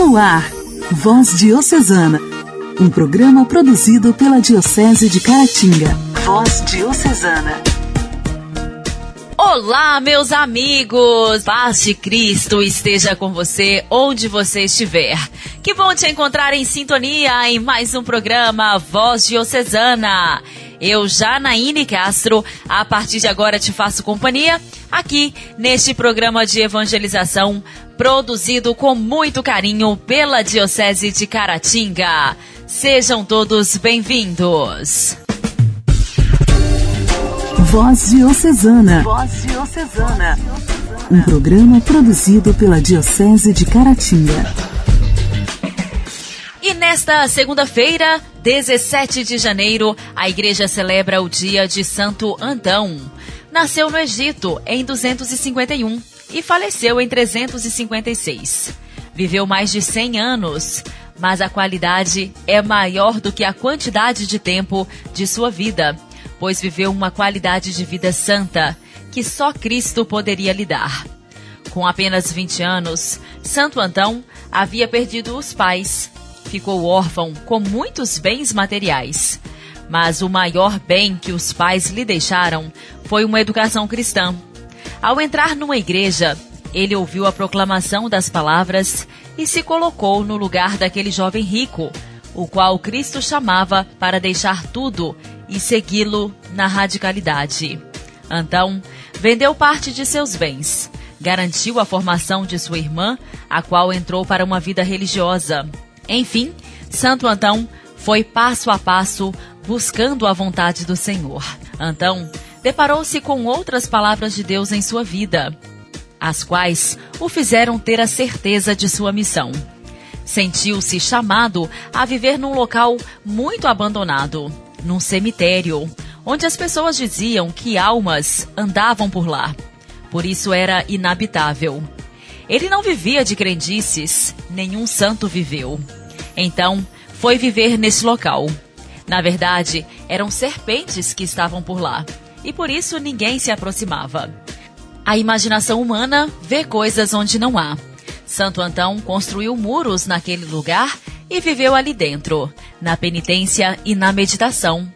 No ar, Voz Diocesana, um programa produzido pela Diocese de Caratinga. Voz Diocesana. Olá, meus amigos! Paz de Cristo esteja com você onde você estiver. Que bom te encontrar em sintonia em mais um programa Voz Diocesana. Eu, Janaíne Castro, a partir de agora te faço companhia aqui neste programa de evangelização produzido com muito carinho pela Diocese de Caratinga. Sejam todos bem-vindos. Voz Diocesana. Voz Diocesana. Um programa produzido pela Diocese de Caratinga. E nesta segunda-feira, 17 de janeiro, a igreja celebra o dia de Santo Antão. Nasceu no Egito em 251 e faleceu em 356. Viveu mais de 100 anos, mas a qualidade é maior do que a quantidade de tempo de sua vida, pois viveu uma qualidade de vida santa que só Cristo poderia lhe dar. Com apenas 20 anos, Santo Antão havia perdido os pais ficou órfão com muitos bens materiais. Mas o maior bem que os pais lhe deixaram foi uma educação cristã. Ao entrar numa igreja, ele ouviu a proclamação das palavras e se colocou no lugar daquele jovem rico, o qual Cristo chamava para deixar tudo e segui-lo na radicalidade. Então, vendeu parte de seus bens, garantiu a formação de sua irmã, a qual entrou para uma vida religiosa, enfim, Santo Antão foi passo a passo buscando a vontade do Senhor. Antão deparou-se com outras palavras de Deus em sua vida, as quais o fizeram ter a certeza de sua missão. Sentiu-se chamado a viver num local muito abandonado, num cemitério, onde as pessoas diziam que almas andavam por lá. Por isso era inabitável. Ele não vivia de crendices, nenhum santo viveu. Então, foi viver nesse local. Na verdade, eram serpentes que estavam por lá, e por isso ninguém se aproximava. A imaginação humana vê coisas onde não há. Santo Antão construiu muros naquele lugar e viveu ali dentro, na penitência e na meditação.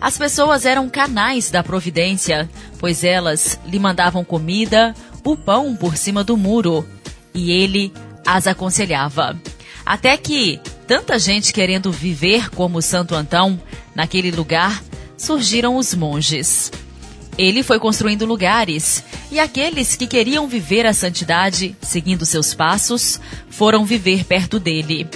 As pessoas eram canais da providência, pois elas lhe mandavam comida, o pão por cima do muro, e ele as aconselhava. Até que, tanta gente querendo viver como Santo Antão, naquele lugar surgiram os monges. Ele foi construindo lugares, e aqueles que queriam viver a santidade, seguindo seus passos, foram viver perto dele.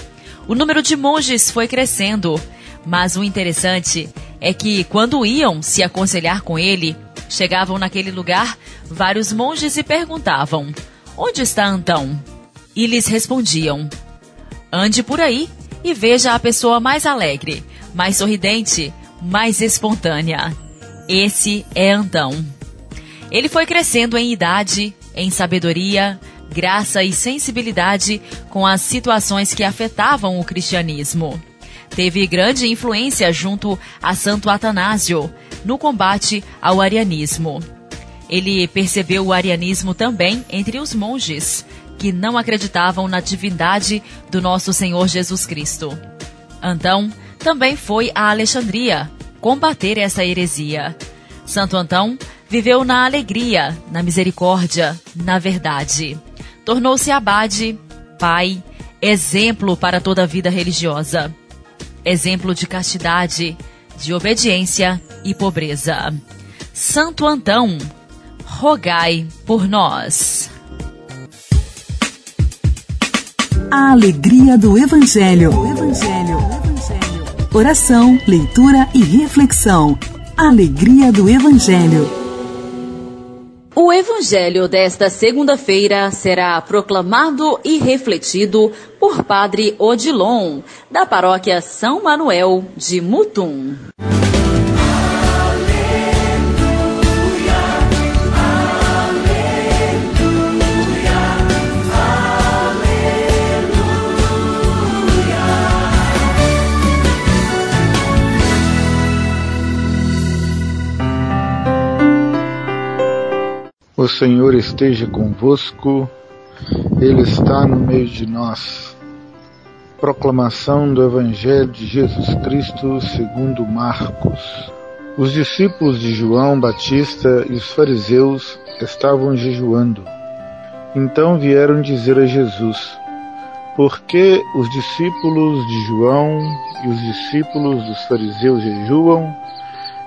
O número de monges foi crescendo, mas o interessante é que, quando iam se aconselhar com ele, chegavam naquele lugar vários monges e perguntavam: Onde está Antão? E lhes respondiam: Ande por aí e veja a pessoa mais alegre, mais sorridente, mais espontânea. Esse é Antão. Ele foi crescendo em idade, em sabedoria, graça e sensibilidade com as situações que afetavam o cristianismo. Teve grande influência junto a Santo Atanásio no combate ao arianismo. Ele percebeu o arianismo também entre os monges, que não acreditavam na divindade do nosso Senhor Jesus Cristo. Antão também foi a Alexandria combater essa heresia. Santo Antão viveu na alegria, na misericórdia, na verdade. Tornou-se abade, pai, exemplo para toda a vida religiosa. Exemplo de castidade, de obediência e pobreza. Santo Antão, rogai por nós. A alegria do Evangelho. Evangelho. Oração, leitura e reflexão. Alegria do Evangelho. O Evangelho desta segunda-feira será proclamado e refletido por Padre Odilon, da paróquia São Manuel de Mutum. Senhor esteja convosco, Ele está no meio de nós. Proclamação do Evangelho de Jesus Cristo segundo Marcos. Os discípulos de João Batista e os fariseus estavam jejuando. Então vieram dizer a Jesus: Por que os discípulos de João e os discípulos dos fariseus jejuam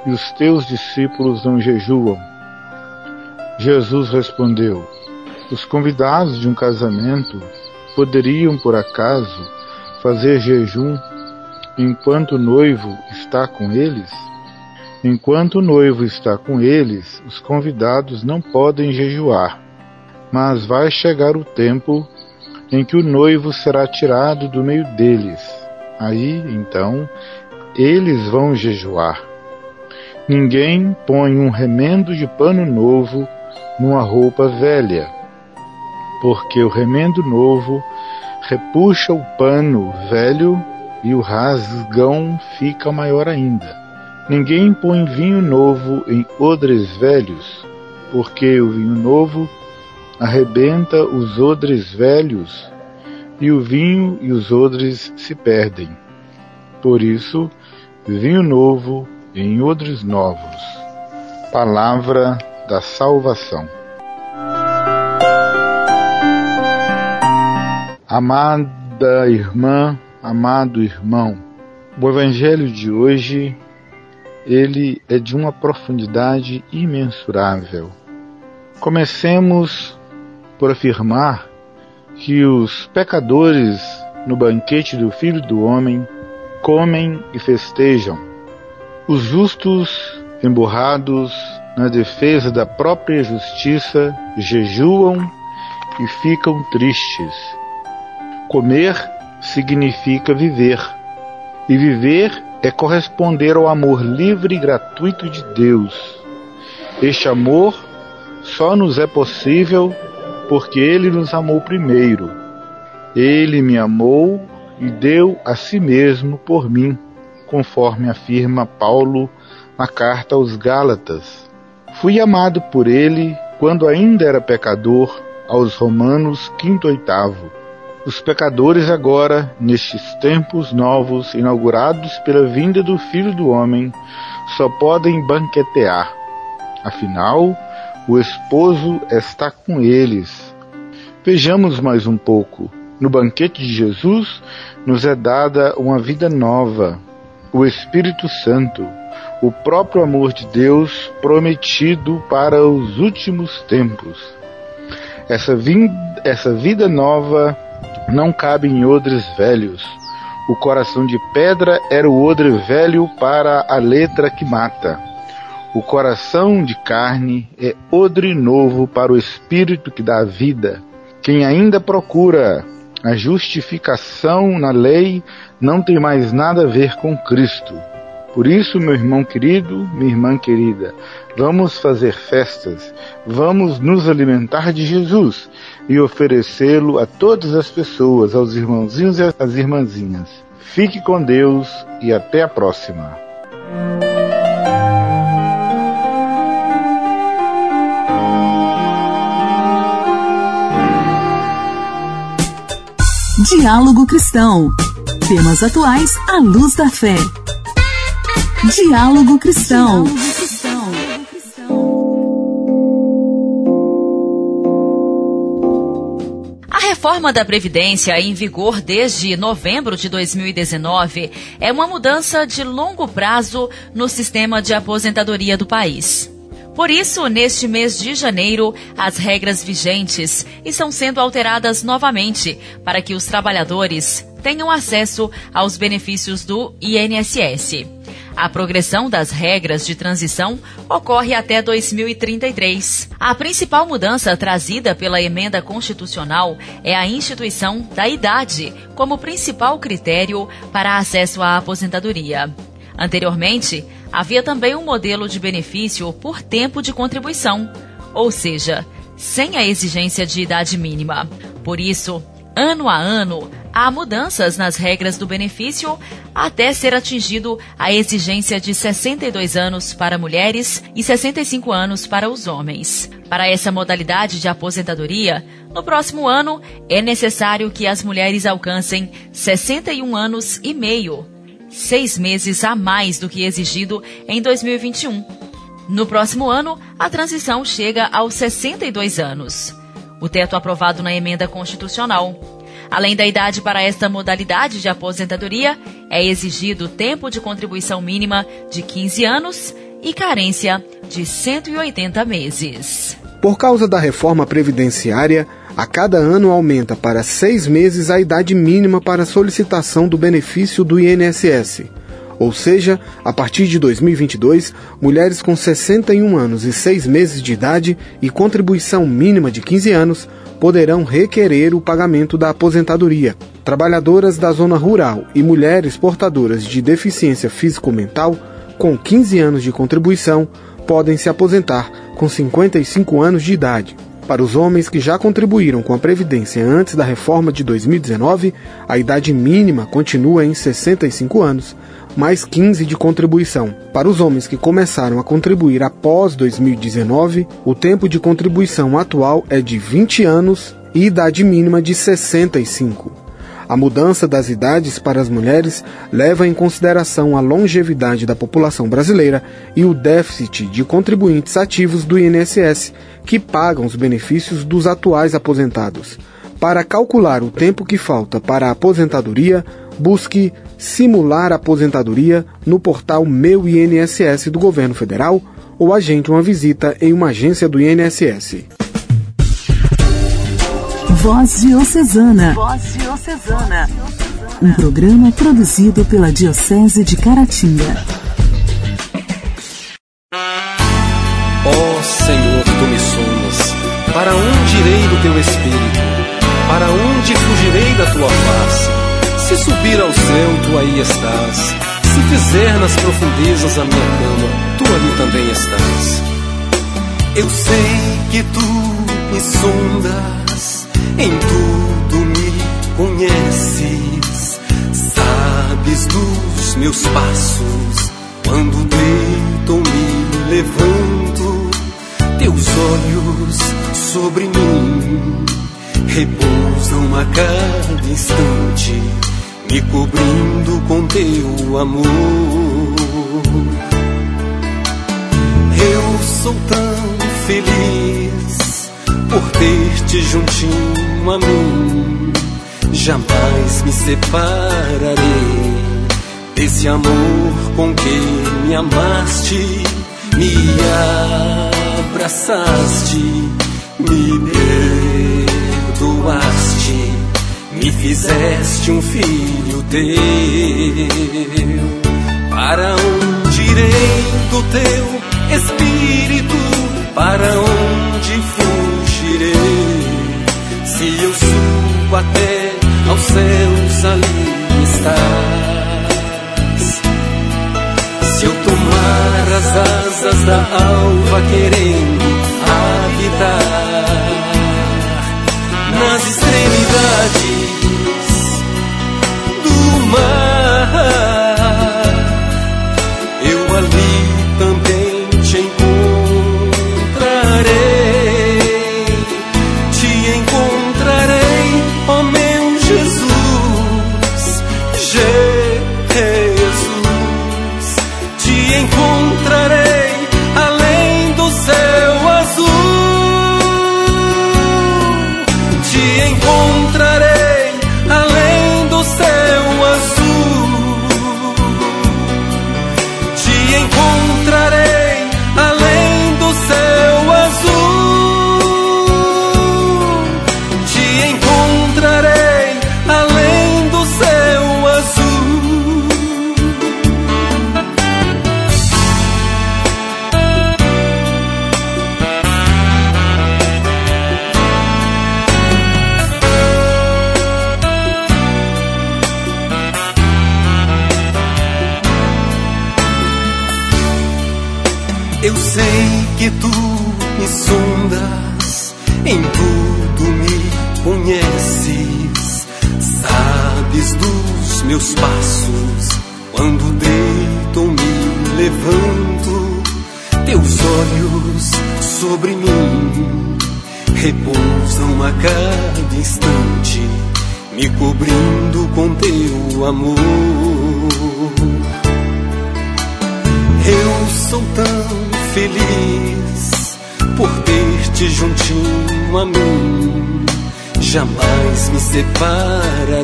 e os teus discípulos não jejuam? Jesus respondeu: Os convidados de um casamento poderiam, por acaso, fazer jejum enquanto o noivo está com eles? Enquanto o noivo está com eles, os convidados não podem jejuar. Mas vai chegar o tempo em que o noivo será tirado do meio deles. Aí, então, eles vão jejuar. Ninguém põe um remendo de pano novo numa roupa velha, porque o remendo novo repuxa o pano velho e o rasgão fica maior ainda. Ninguém põe vinho novo em odres velhos, porque o vinho novo arrebenta os odres velhos e o vinho e os odres se perdem. Por isso, vinho novo em odres novos. Palavra da salvação. Amada irmã, amado irmão, o Evangelho de hoje ele é de uma profundidade imensurável. Comecemos por afirmar que os pecadores no banquete do Filho do Homem comem e festejam. Os justos, emburrados na defesa da própria justiça, jejuam e ficam tristes Comer significa viver, e viver é corresponder ao amor livre e gratuito de Deus. Este amor só nos é possível porque Ele nos amou primeiro. Ele me amou e deu a si mesmo por mim, conforme afirma Paulo na carta aos Gálatas. Fui amado por Ele quando ainda era pecador, aos Romanos 5 oitavo. Os pecadores agora, nestes tempos novos inaugurados pela vinda do Filho do Homem, só podem banquetear. Afinal, o esposo está com eles. Vejamos mais um pouco. No banquete de Jesus nos é dada uma vida nova, o Espírito Santo, o próprio amor de Deus prometido para os últimos tempos. Essa, essa vida nova não cabe em odres velhos. O coração de pedra era o odre velho para a letra que mata. O coração de carne é odre novo para o espírito que dá vida. Quem ainda procura a justificação na lei não tem mais nada a ver com Cristo. Por isso, meu irmão querido, minha irmã querida, vamos fazer festas, vamos nos alimentar de Jesus e oferecê-lo a todas as pessoas, aos irmãozinhos e às irmãzinhas. Fique com Deus e até a próxima. Diálogo Cristão. Temas atuais à luz da fé. Diálogo Cristão. A reforma da Previdência, em vigor desde novembro de 2019, é uma mudança de longo prazo no sistema de aposentadoria do país. Por isso, neste mês de janeiro, as regras vigentes estão sendo alteradas novamente para que os trabalhadores tenham acesso aos benefícios do INSS. A progressão das regras de transição ocorre até 2033. A principal mudança trazida pela emenda constitucional é a instituição da idade como principal critério para acesso à aposentadoria. Anteriormente, havia também um modelo de benefício por tempo de contribuição, ou seja, sem a exigência de idade mínima. Por isso, ano a ano, há mudanças nas regras do benefício até ser atingido a exigência de 62 anos para mulheres e 65 anos para os homens. Para essa modalidade de aposentadoria, no próximo ano é necessário que as mulheres alcancem 61 anos e meio, seis meses a mais do que exigido em 2021. No próximo ano, a transição chega aos 62 anos. O teto aprovado na emenda constitucional. Além da idade para esta modalidade de aposentadoria, é exigido tempo de contribuição mínima de 15 anos e carência de 180 meses. Por causa da reforma previdenciária, a cada ano aumenta para seis meses a idade mínima para solicitação do benefício do INSS. Ou seja, a partir de 2022, mulheres com 61 anos e 6 meses de idade e contribuição mínima de 15 anos poderão requerer o pagamento da aposentadoria. Trabalhadoras da zona rural e mulheres portadoras de deficiência físico-mental com 15 anos de contribuição podem se aposentar com 55 anos de idade. Para os homens que já contribuíram com a Previdência antes da reforma de 2019, a idade mínima continua em 65 anos, mais 15 de contribuição. Para os homens que começaram a contribuir após 2019, o tempo de contribuição atual é de 20 anos e idade mínima de 65. A mudança das idades para as mulheres leva em consideração a longevidade da população brasileira e o déficit de contribuintes ativos do INSS, que pagam os benefícios dos atuais aposentados. Para calcular o tempo que falta para a aposentadoria, busque simular a aposentadoria no portal Meu INSS do Governo Federal ou agende uma visita em uma agência do INSS. Voz Diocesana. Voz Diocesana. Um programa produzido pela Diocese de Caratinga. Ó oh, Senhor, tu me sondas. Para onde irei do teu espírito? Para onde fugirei da tua face? Se subir ao céu, tu aí estás. Se fizer nas profundezas a minha cama, tu ali também estás. Eu sei que tu me sondas em tudo me conheces, sabes dos meus passos. Quando deito me levanto, teus olhos sobre mim repousam a cada instante, me cobrindo com teu amor. Eu sou tão feliz por ter-te juntinho a mim. Jamais me separarei desse amor com que me amaste, me abraçaste, me perdoaste, me fizeste um filho teu. Para onde irei do teu espírito? Para onde fugirei? Se eu subo até aos céus, ali estás. Se eu tomar as asas da alva, querendo habitar nas extremidades sei que tu me sondas, em tudo me conheces, sabes dos meus passos, quando deito ou me levanto, teus olhos sobre mim repousam a cada instante, me cobrindo com teu amor. Eu sou tão feliz por ter-te juntinho a mim, jamais me separarei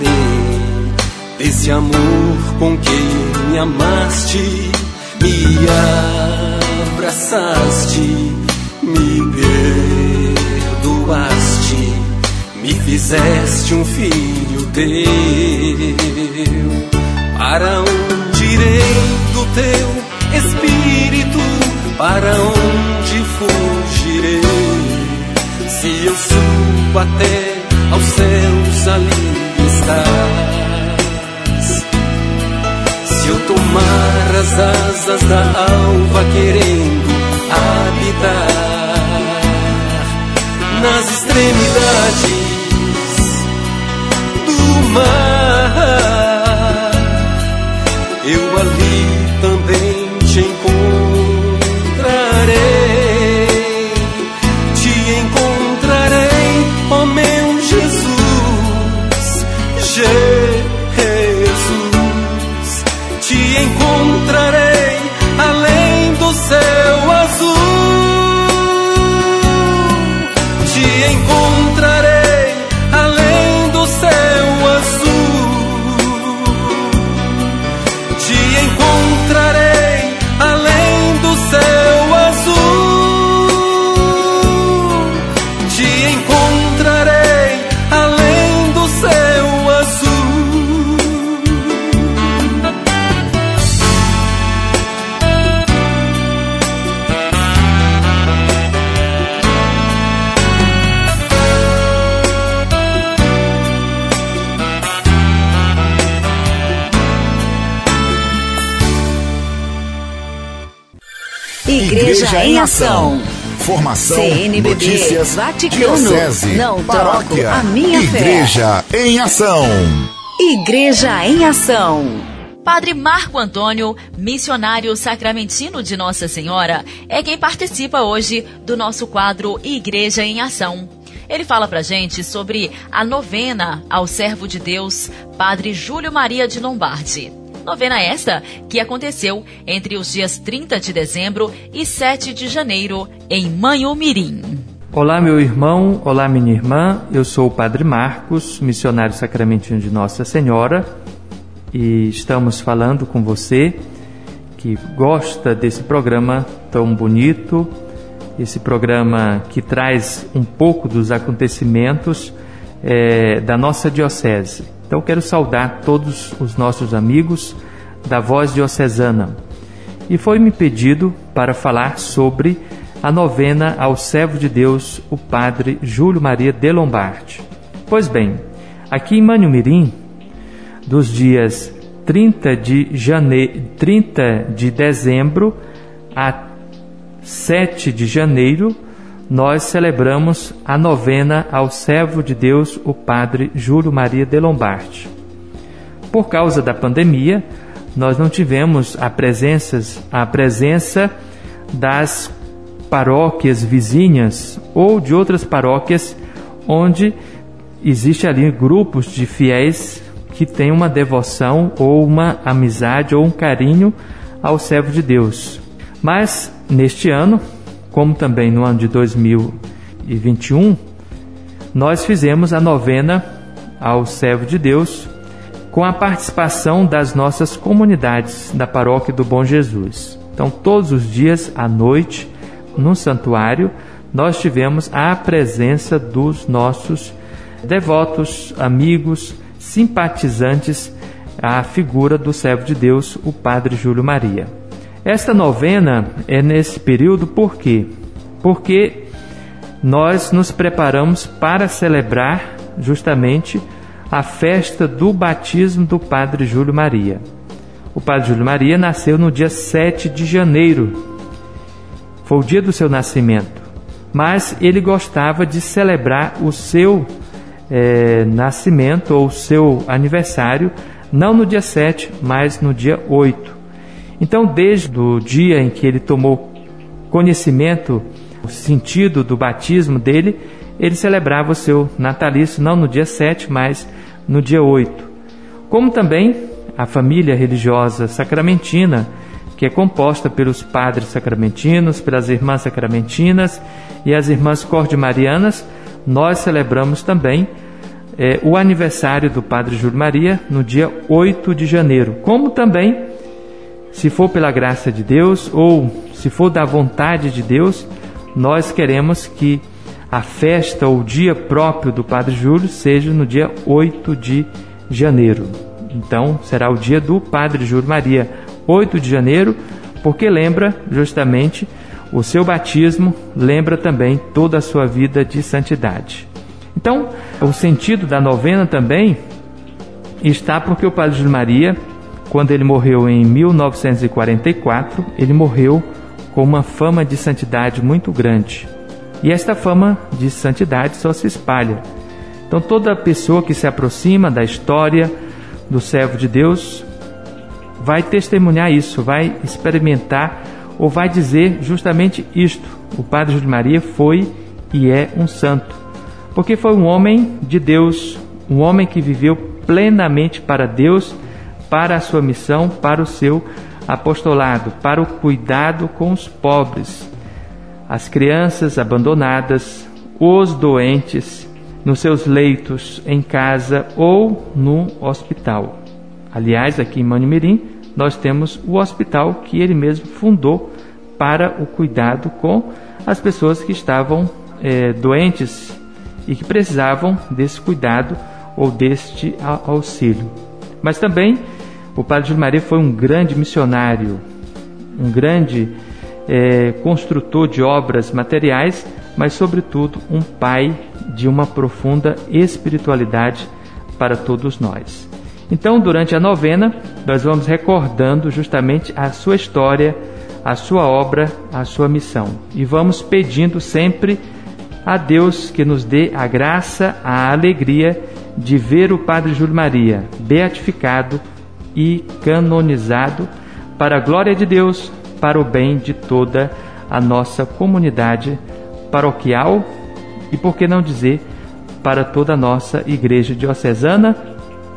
desse amor com quem me amaste, me abraçaste, me perdoaste, me fizeste um filho teu. Para onde irei do teu espírito? Para onde fugirei? Se eu subo até aos céus, ali estás eu tomar as asas da alva querendo habitar nas extremidades do mar, Formação, CNBB, notícias, Vaticano, diocese, não paróquia, troco a minha fé. Igreja em Ação. Igreja em Ação. Padre Marco Antônio, missionário sacramentino de Nossa Senhora, é quem participa hoje do nosso quadro Igreja em Ação. Ele fala pra gente sobre a novena ao servo de Deus, Padre Júlio Maria de Lombardi. Novena esta que aconteceu entre os dias 30 de dezembro e 7 de janeiro em Manhumirim. Olá, meu irmão, olá, minha irmã. Eu sou o Padre Marcos, missionário sacramentino de Nossa Senhora, e estamos falando com você que gosta desse programa tão bonito, esse programa que traz um pouco dos acontecimentos eh, da nossa diocese. Então, quero saudar todos os nossos amigos da Voz Diocesana. E foi-me pedido para falar sobre a novena ao servo de Deus, o Padre Júlio Maria de Lombardi. Pois bem, aqui em Manhumirim, dos dias 30 de, jane... 30 de dezembro a 7 de janeiro, nós celebramos a novena ao servo de Deus, o Padre Júlio Maria de Lombardi. Por causa da pandemia, nós não tivemos a presença, a presença das paróquias vizinhas ou de outras paróquias onde existe ali grupos de fiéis que têm uma devoção ou uma amizade ou um carinho ao servo de Deus. Mas neste ano, como também no ano de 2021, nós fizemos a novena ao servo de Deus com a participação das nossas comunidades da paróquia do Bom Jesus. Então, todos os dias à noite, no santuário, nós tivemos a presença dos nossos devotos, amigos, simpatizantes à figura do servo de Deus, o Padre Júlio Maria. Esta novena é nesse período por quê? Porque nós nos preparamos para celebrar justamente a festa do batismo do Padre Júlio Maria. O Padre Júlio Maria nasceu no dia 7 de janeiro. Foi o dia do seu nascimento. Mas ele gostava de celebrar o seu é, nascimento ou o seu aniversário não no dia 7, mas no dia 8. Então, desde o dia em que ele tomou conhecimento o sentido do batismo dele, ele celebrava o seu natalício não no dia 7, mas no dia 8. Como também a família religiosa sacramentina, que é composta pelos padres sacramentinos, pelas irmãs sacramentinas e as irmãs cordimarianas, nós celebramos também é, o aniversário do Padre Júlio Maria no dia 8 de janeiro. Como também, se for pela graça de Deus ou se for da vontade de Deus, nós queremos que a festa ou o dia próprio do Padre Júlio seja no dia 8 de janeiro. Então, será o dia do Padre Júlio Maria, 8 de janeiro, porque lembra justamente o seu batismo, lembra também toda a sua vida de santidade. Então, o sentido da novena também está porque o Padre Júlio Maria, quando ele morreu em 1944, ele morreu com uma fama de santidade muito grande. E esta fama de santidade só se espalha. Então, toda pessoa que se aproxima da história do servo de Deus vai testemunhar isso, vai experimentar ou vai dizer justamente isto: o Padre Júlio Maria foi e é um santo, porque foi um homem de Deus, um homem que viveu plenamente para Deus, para a sua missão, para o seu apostolado, para o cuidado com os pobres, as crianças abandonadas, os doentes, nos seus leitos em casa ou no hospital. Aliás, aqui em Manimirim, nós temos o hospital que ele mesmo fundou para o cuidado com as pessoas que estavam é, doentes e que precisavam desse cuidado ou deste auxílio. Mas também o Padre Júlio Maria foi um grande missionário, um grande é, construtor de obras materiais, mas, sobretudo, um pai de uma profunda espiritualidade para todos nós. Então, durante a novena, nós vamos recordando justamente a sua história, a sua obra, a sua missão. E vamos pedindo sempre a Deus que nos dê a graça, a alegria de ver o Padre Júlio Maria beatificado e canonizado para a glória de Deus, para o bem de toda a nossa comunidade paroquial e, por que não dizer, para toda a nossa igreja diocesana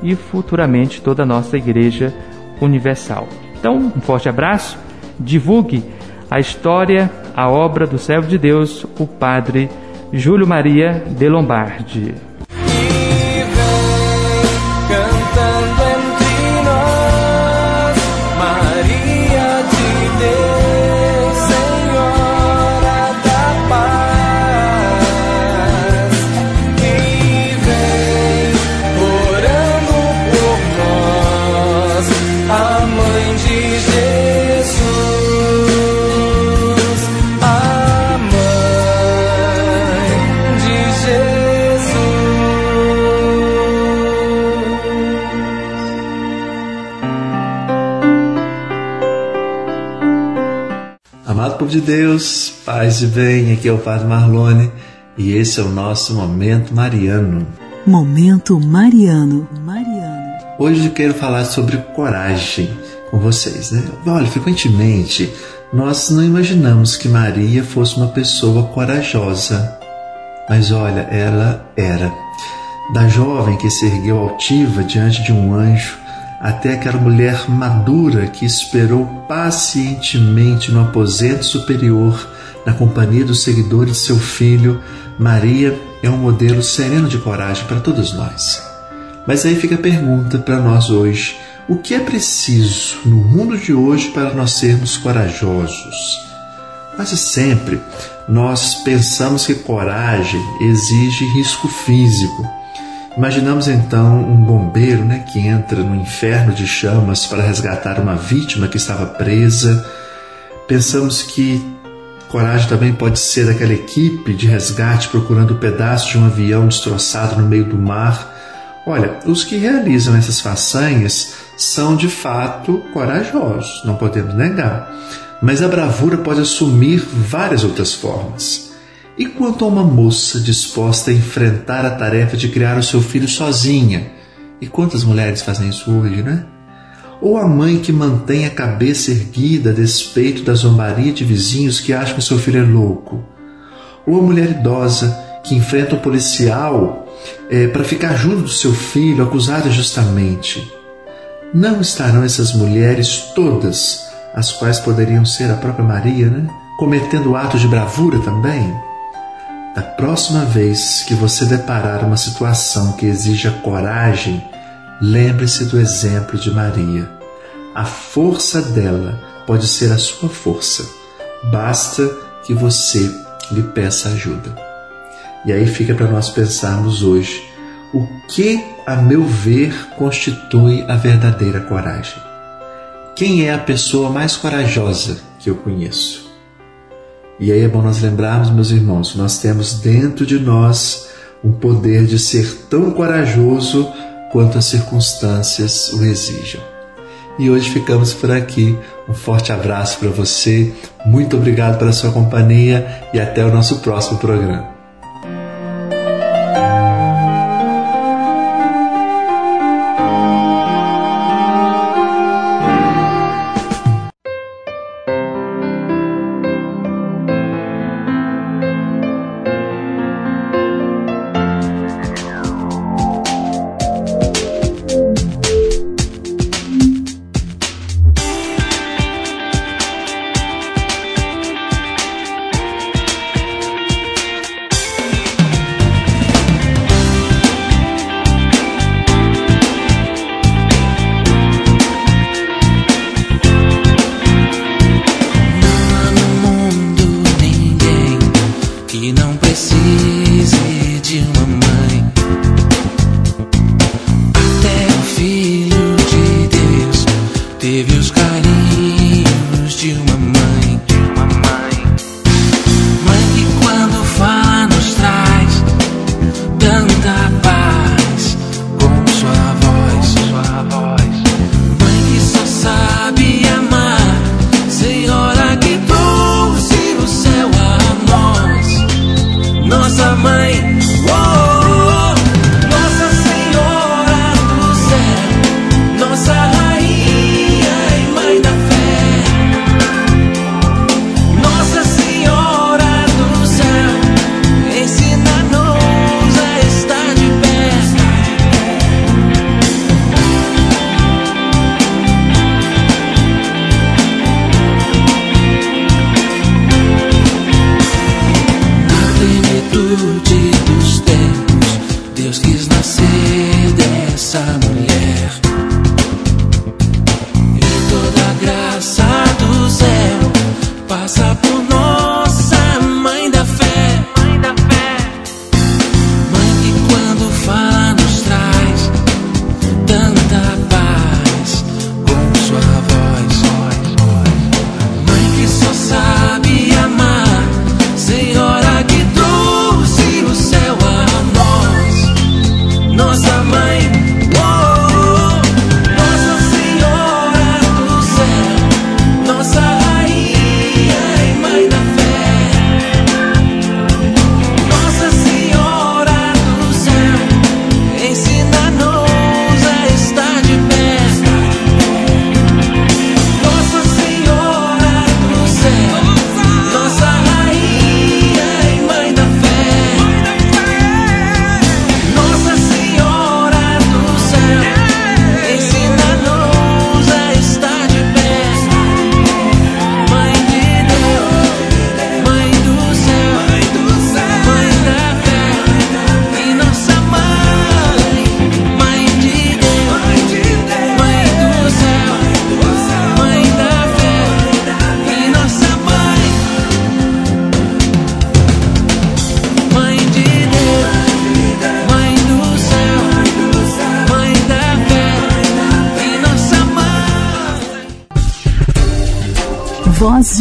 e futuramente toda a nossa igreja universal. Então, um forte abraço, divulgue a história, a obra do servo de Deus, o Padre Júlio Maria de Lombardi. De Deus, paz e bem, aqui é o Padre Marlone e esse é o nosso Momento Mariano. Momento Mariano. Mariano. Hoje eu quero falar sobre coragem com vocês, né? Olha, frequentemente nós não imaginamos que Maria fosse uma pessoa corajosa, mas olha, ela era. Da jovem que se ergueu altiva diante de um anjo, até aquela mulher madura que esperou pacientemente no aposento superior, na companhia dos seguidores de seu filho, Maria é um modelo sereno de coragem para todos nós. Mas aí fica a pergunta para nós hoje: o que é preciso no mundo de hoje para nós sermos corajosos? Quase sempre nós pensamos que coragem exige risco físico Imaginamos então um bombeiro né, que entra no inferno de chamas para resgatar uma vítima que estava presa. Pensamos que coragem também pode ser daquela equipe de resgate procurando um pedaço de um avião destroçado no meio do mar. Olha, os que realizam essas façanhas são de fato corajosos, não podemos negar. Mas a bravura pode assumir várias outras formas. E quanto a uma moça disposta a enfrentar a tarefa de criar o seu filho sozinha? E quantas mulheres fazem isso hoje, né? Ou a mãe que mantém a cabeça erguida a despeito da zombaria de vizinhos que acham que seu filho é louco? ou a mulher idosa que enfrenta o policial é, para ficar junto do seu filho acusado injustamente. Não estarão essas mulheres todas, as quais poderiam ser a própria Maria, né? cometendo atos de bravura também? Da próxima vez que você deparar uma situação que exija coragem, lembre-se do exemplo de Maria. A força dela pode ser a sua força. Basta que você lhe peça ajuda. E aí fica para nós pensarmos hoje o que, a meu ver, constitui a verdadeira coragem. Quem é a pessoa mais corajosa que eu conheço? E aí é bom nós lembrarmos, meus irmãos, nós temos dentro de nós um poder de ser tão corajoso quanto as circunstâncias o exijam. E hoje ficamos por aqui. Um forte abraço para você, muito obrigado pela sua companhia e até o nosso próximo programa. teve os carinhos.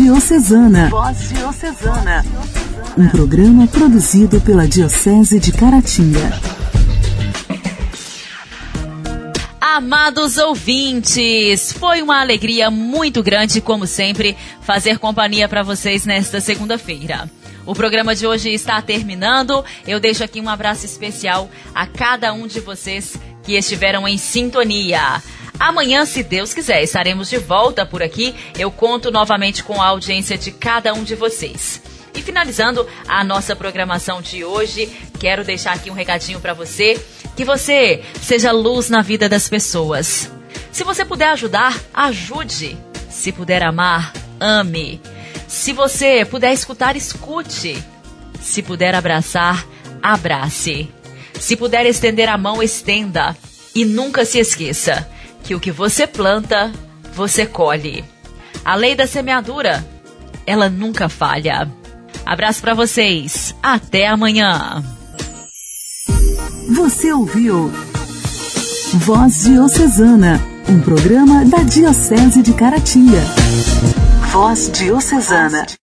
Diocesana. Voz Diocesana. Um programa produzido pela Diocese de Caratinga. Amados ouvintes, foi uma alegria muito grande, como sempre, fazer companhia para vocês nesta segunda-feira. O programa de hoje está terminando. Eu deixo aqui um abraço especial a cada um de vocês que estiveram em sintonia. Amanhã, se Deus quiser, estaremos de volta por aqui. Eu conto novamente com a audiência de cada um de vocês. E finalizando a nossa programação de hoje, quero deixar aqui um recadinho para você, que você seja luz na vida das pessoas. Se você puder ajudar, ajude. Se puder amar, ame. Se você puder escutar, escute. Se puder abraçar, abrace. Se puder estender a mão, estenda. E nunca se esqueça que o que você planta, você colhe. A lei da semeadura, ela nunca falha. Abraço para vocês. Até amanhã. Você ouviu Voz Diocesana, um programa da Diocese de Caratinga. Voz Diocesana.